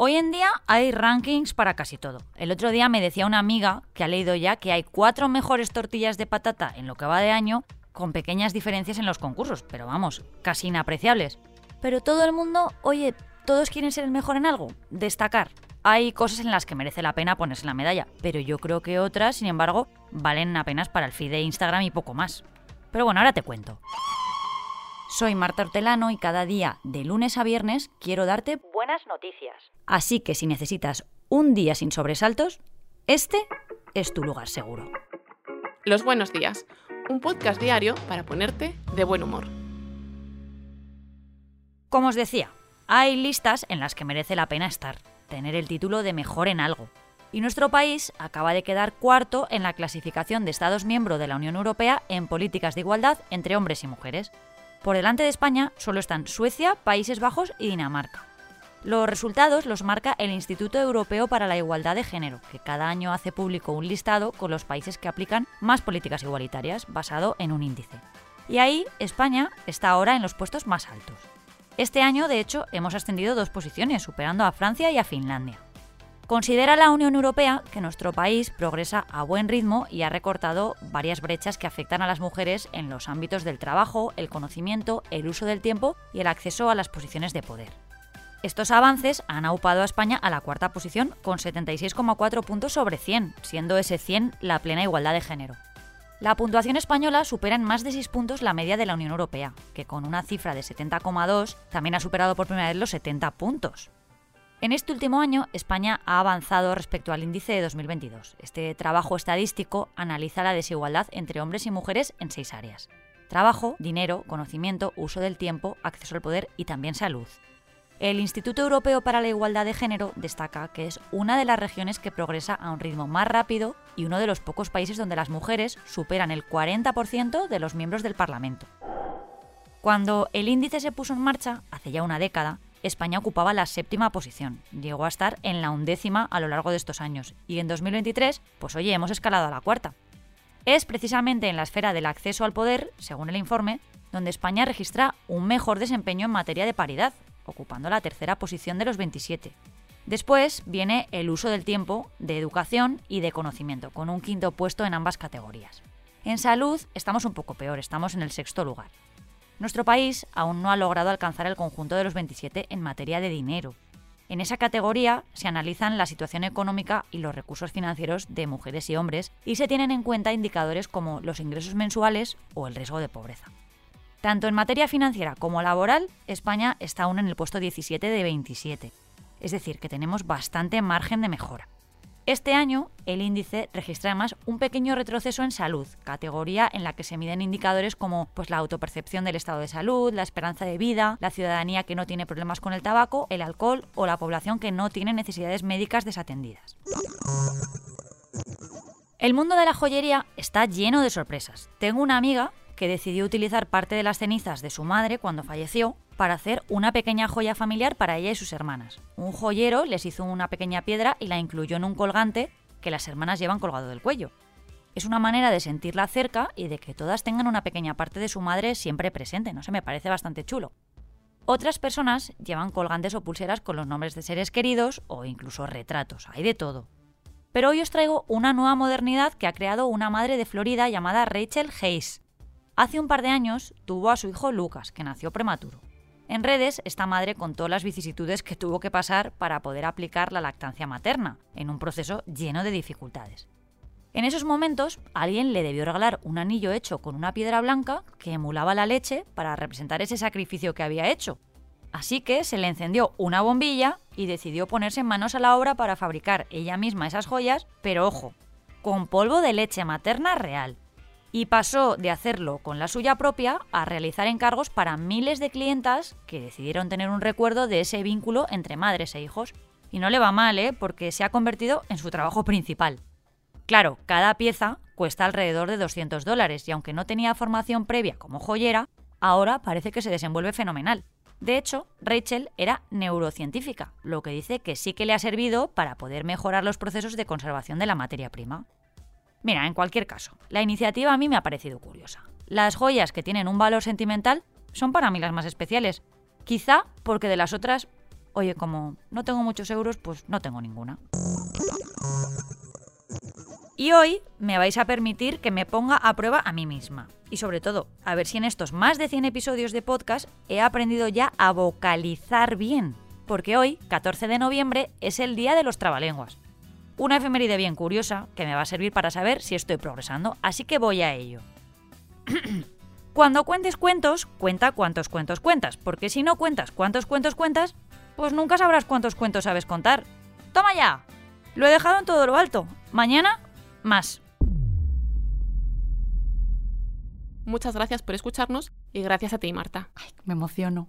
Hoy en día hay rankings para casi todo. El otro día me decía una amiga que ha leído ya que hay cuatro mejores tortillas de patata en lo que va de año, con pequeñas diferencias en los concursos, pero vamos, casi inapreciables. Pero todo el mundo, oye, todos quieren ser el mejor en algo, destacar. Hay cosas en las que merece la pena ponerse la medalla, pero yo creo que otras, sin embargo, valen apenas para el feed de Instagram y poco más. Pero bueno, ahora te cuento. Soy Marta Hortelano y cada día, de lunes a viernes, quiero darte buenas noticias. Así que si necesitas un día sin sobresaltos, este es tu lugar seguro. Los buenos días, un podcast diario para ponerte de buen humor. Como os decía, hay listas en las que merece la pena estar, tener el título de mejor en algo. Y nuestro país acaba de quedar cuarto en la clasificación de Estados miembros de la Unión Europea en políticas de igualdad entre hombres y mujeres. Por delante de España solo están Suecia, Países Bajos y Dinamarca. Los resultados los marca el Instituto Europeo para la Igualdad de Género, que cada año hace público un listado con los países que aplican más políticas igualitarias, basado en un índice. Y ahí España está ahora en los puestos más altos. Este año, de hecho, hemos ascendido dos posiciones, superando a Francia y a Finlandia. Considera la Unión Europea que nuestro país progresa a buen ritmo y ha recortado varias brechas que afectan a las mujeres en los ámbitos del trabajo, el conocimiento, el uso del tiempo y el acceso a las posiciones de poder. Estos avances han aupado a España a la cuarta posición con 76,4 puntos sobre 100, siendo ese 100 la plena igualdad de género. La puntuación española supera en más de 6 puntos la media de la Unión Europea, que con una cifra de 70,2 también ha superado por primera vez los 70 puntos. En este último año, España ha avanzado respecto al índice de 2022. Este trabajo estadístico analiza la desigualdad entre hombres y mujeres en seis áreas. Trabajo, dinero, conocimiento, uso del tiempo, acceso al poder y también salud. El Instituto Europeo para la Igualdad de Género destaca que es una de las regiones que progresa a un ritmo más rápido y uno de los pocos países donde las mujeres superan el 40% de los miembros del Parlamento. Cuando el índice se puso en marcha, hace ya una década, España ocupaba la séptima posición. Llegó a estar en la undécima a lo largo de estos años. Y en 2023, pues oye, hemos escalado a la cuarta. Es precisamente en la esfera del acceso al poder, según el informe, donde España registra un mejor desempeño en materia de paridad, ocupando la tercera posición de los 27. Después viene el uso del tiempo, de educación y de conocimiento, con un quinto puesto en ambas categorías. En salud estamos un poco peor, estamos en el sexto lugar. Nuestro país aún no ha logrado alcanzar el conjunto de los 27 en materia de dinero. En esa categoría se analizan la situación económica y los recursos financieros de mujeres y hombres y se tienen en cuenta indicadores como los ingresos mensuales o el riesgo de pobreza. Tanto en materia financiera como laboral, España está aún en el puesto 17 de 27, es decir, que tenemos bastante margen de mejora. Este año, el índice registra además un pequeño retroceso en salud, categoría en la que se miden indicadores como pues, la autopercepción del estado de salud, la esperanza de vida, la ciudadanía que no tiene problemas con el tabaco, el alcohol o la población que no tiene necesidades médicas desatendidas. El mundo de la joyería está lleno de sorpresas. Tengo una amiga que decidió utilizar parte de las cenizas de su madre cuando falleció para hacer una pequeña joya familiar para ella y sus hermanas. Un joyero les hizo una pequeña piedra y la incluyó en un colgante que las hermanas llevan colgado del cuello. Es una manera de sentirla cerca y de que todas tengan una pequeña parte de su madre siempre presente, no sé, me parece bastante chulo. Otras personas llevan colgantes o pulseras con los nombres de seres queridos o incluso retratos, hay de todo. Pero hoy os traigo una nueva modernidad que ha creado una madre de Florida llamada Rachel Hayes. Hace un par de años tuvo a su hijo Lucas, que nació prematuro. En redes, esta madre contó las vicisitudes que tuvo que pasar para poder aplicar la lactancia materna, en un proceso lleno de dificultades. En esos momentos, alguien le debió regalar un anillo hecho con una piedra blanca que emulaba la leche para representar ese sacrificio que había hecho. Así que se le encendió una bombilla y decidió ponerse manos a la obra para fabricar ella misma esas joyas, pero ojo, con polvo de leche materna real y pasó de hacerlo con la suya propia a realizar encargos para miles de clientas que decidieron tener un recuerdo de ese vínculo entre madres e hijos. Y no le va mal, ¿eh? porque se ha convertido en su trabajo principal. Claro, cada pieza cuesta alrededor de 200 dólares y aunque no tenía formación previa como joyera, ahora parece que se desenvuelve fenomenal. De hecho, Rachel era neurocientífica, lo que dice que sí que le ha servido para poder mejorar los procesos de conservación de la materia prima. Mira, en cualquier caso, la iniciativa a mí me ha parecido curiosa. Las joyas que tienen un valor sentimental son para mí las más especiales. Quizá porque de las otras, oye, como no tengo muchos euros, pues no tengo ninguna. Y hoy me vais a permitir que me ponga a prueba a mí misma. Y sobre todo, a ver si en estos más de 100 episodios de podcast he aprendido ya a vocalizar bien. Porque hoy, 14 de noviembre, es el día de los trabalenguas. Una efeméride bien curiosa que me va a servir para saber si estoy progresando, así que voy a ello. Cuando cuentes cuentos, cuenta cuántos cuentos cuentas, porque si no cuentas cuántos cuentos cuentas, pues nunca sabrás cuántos cuentos sabes contar. ¡Toma ya! Lo he dejado en todo lo alto. Mañana más. Muchas gracias por escucharnos y gracias a ti, Marta. Ay, me emociono.